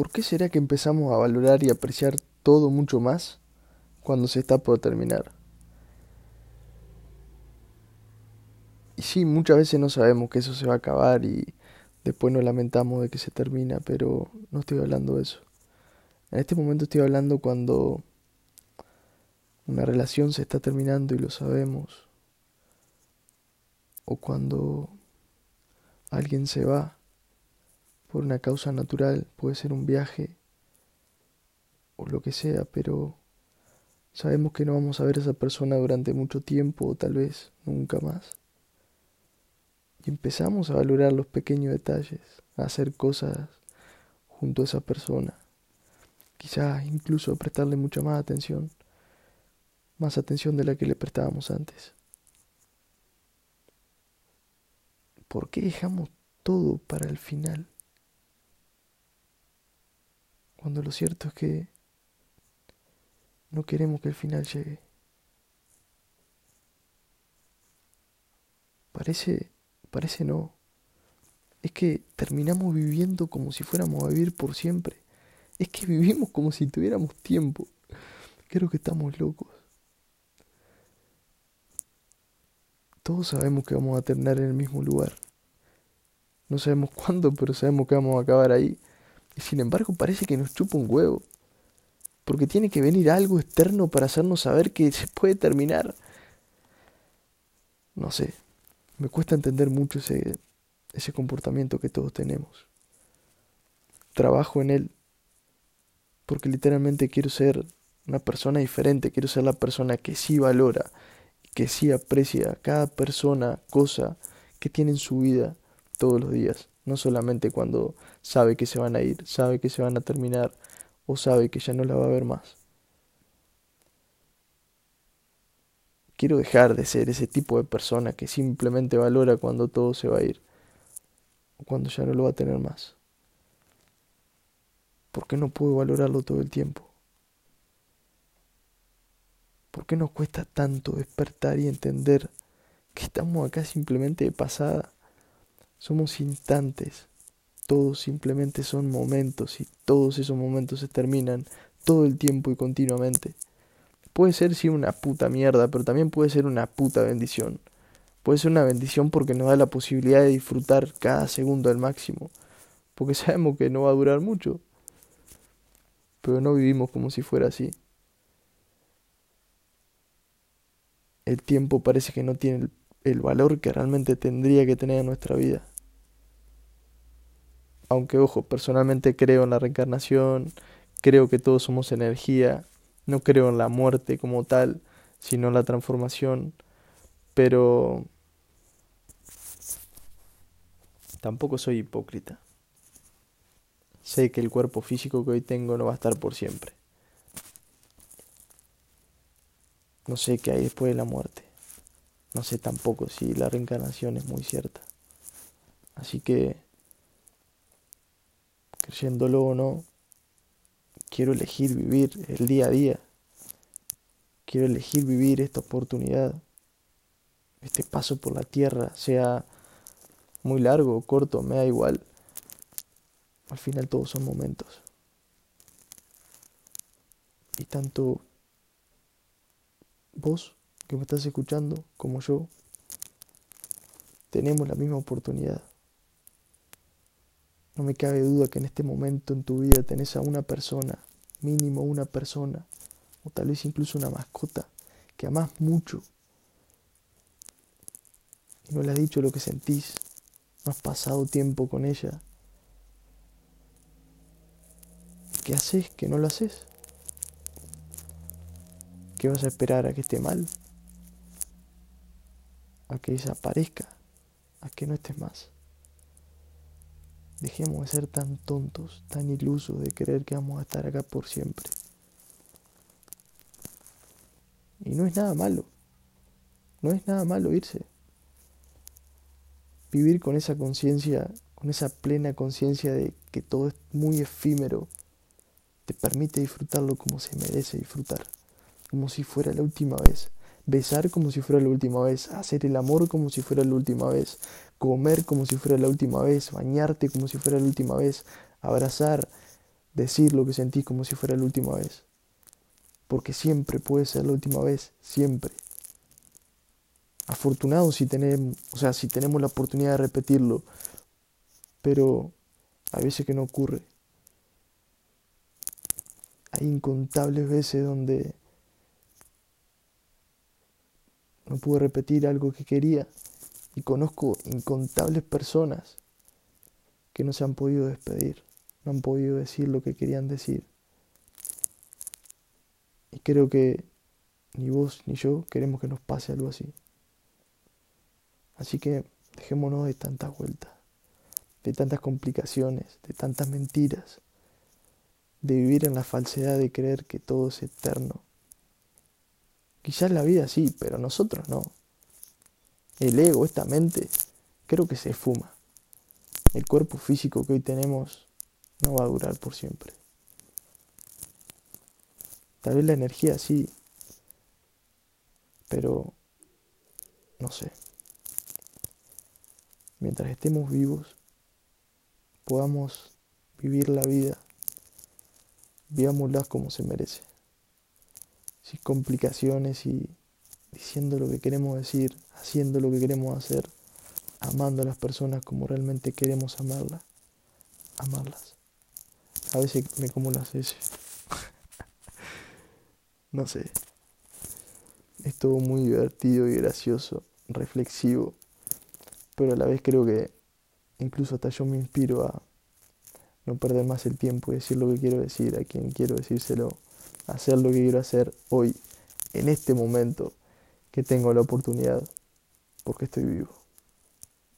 ¿por qué será que empezamos a valorar y apreciar todo mucho más cuando se está por terminar? Y sí, muchas veces no sabemos que eso se va a acabar y después nos lamentamos de que se termina, pero no estoy hablando de eso. En este momento estoy hablando cuando una relación se está terminando y lo sabemos. O cuando alguien se va por una causa natural, puede ser un viaje o lo que sea, pero sabemos que no vamos a ver a esa persona durante mucho tiempo o tal vez nunca más. Y empezamos a valorar los pequeños detalles, a hacer cosas junto a esa persona. Quizás incluso a prestarle mucha más atención, más atención de la que le prestábamos antes. ¿Por qué dejamos todo para el final? Cuando lo cierto es que no queremos que el final llegue. Parece Parece no. Es que terminamos viviendo como si fuéramos a vivir por siempre. Es que vivimos como si tuviéramos tiempo. Creo que estamos locos. Todos sabemos que vamos a terminar en el mismo lugar. No sabemos cuándo, pero sabemos que vamos a acabar ahí. Sin embargo parece que nos chupa un huevo. Porque tiene que venir algo externo para hacernos saber que se puede terminar. No sé, me cuesta entender mucho ese, ese comportamiento que todos tenemos. Trabajo en él porque literalmente quiero ser una persona diferente, quiero ser la persona que sí valora, que sí aprecia cada persona, cosa que tiene en su vida todos los días, no solamente cuando sabe que se van a ir, sabe que se van a terminar o sabe que ya no la va a ver más. Quiero dejar de ser ese tipo de persona que simplemente valora cuando todo se va a ir o cuando ya no lo va a tener más. ¿Por qué no puedo valorarlo todo el tiempo? ¿Por qué nos cuesta tanto despertar y entender que estamos acá simplemente de pasada? Somos instantes, todos simplemente son momentos y todos esos momentos se terminan todo el tiempo y continuamente. Puede ser sí una puta mierda, pero también puede ser una puta bendición. Puede ser una bendición porque nos da la posibilidad de disfrutar cada segundo al máximo. Porque sabemos que no va a durar mucho. Pero no vivimos como si fuera así. El tiempo parece que no tiene el, el valor que realmente tendría que tener en nuestra vida. Aunque, ojo, personalmente creo en la reencarnación, creo que todos somos energía, no creo en la muerte como tal, sino en la transformación. Pero tampoco soy hipócrita. Sé que el cuerpo físico que hoy tengo no va a estar por siempre. No sé qué hay después de la muerte. No sé tampoco si la reencarnación es muy cierta. Así que, creyéndolo o no, Quiero elegir vivir el día a día. Quiero elegir vivir esta oportunidad. Este paso por la tierra, sea muy largo o corto, me da igual. Al final todos son momentos. Y tanto vos que me estás escuchando como yo, tenemos la misma oportunidad. No me cabe duda que en este momento en tu vida tenés a una persona, mínimo una persona, o tal vez incluso una mascota, que amás mucho. Y no le has dicho lo que sentís, no has pasado tiempo con ella. ¿Qué haces que no lo haces? ¿Qué vas a esperar a que esté mal? ¿A que desaparezca? ¿A que no estés más? Dejemos de ser tan tontos, tan ilusos de creer que vamos a estar acá por siempre. Y no es nada malo. No es nada malo irse. Vivir con esa conciencia, con esa plena conciencia de que todo es muy efímero, te permite disfrutarlo como se merece disfrutar, como si fuera la última vez besar como si fuera la última vez, hacer el amor como si fuera la última vez, comer como si fuera la última vez, bañarte como si fuera la última vez, abrazar, decir lo que sentís como si fuera la última vez. Porque siempre puede ser la última vez, siempre. Afortunado si tenemos, o sea, si tenemos la oportunidad de repetirlo, pero a veces que no ocurre. Hay incontables veces donde no pude repetir algo que quería y conozco incontables personas que no se han podido despedir, no han podido decir lo que querían decir. Y creo que ni vos ni yo queremos que nos pase algo así. Así que dejémonos de tantas vueltas, de tantas complicaciones, de tantas mentiras, de vivir en la falsedad de creer que todo es eterno Quizás la vida sí, pero nosotros no. El ego, esta mente, creo que se fuma. El cuerpo físico que hoy tenemos no va a durar por siempre. Tal vez la energía sí, pero no sé. Mientras estemos vivos, podamos vivir la vida, vivámosla como se merece sin complicaciones y diciendo lo que queremos decir, haciendo lo que queremos hacer, amando a las personas como realmente queremos amarlas, amarlas. A veces me como las heces. no sé. Es todo muy divertido y gracioso, reflexivo, pero a la vez creo que incluso hasta yo me inspiro a no perder más el tiempo y decir lo que quiero decir a quien quiero decírselo hacer lo que quiero hacer hoy, en este momento que tengo la oportunidad, porque estoy vivo.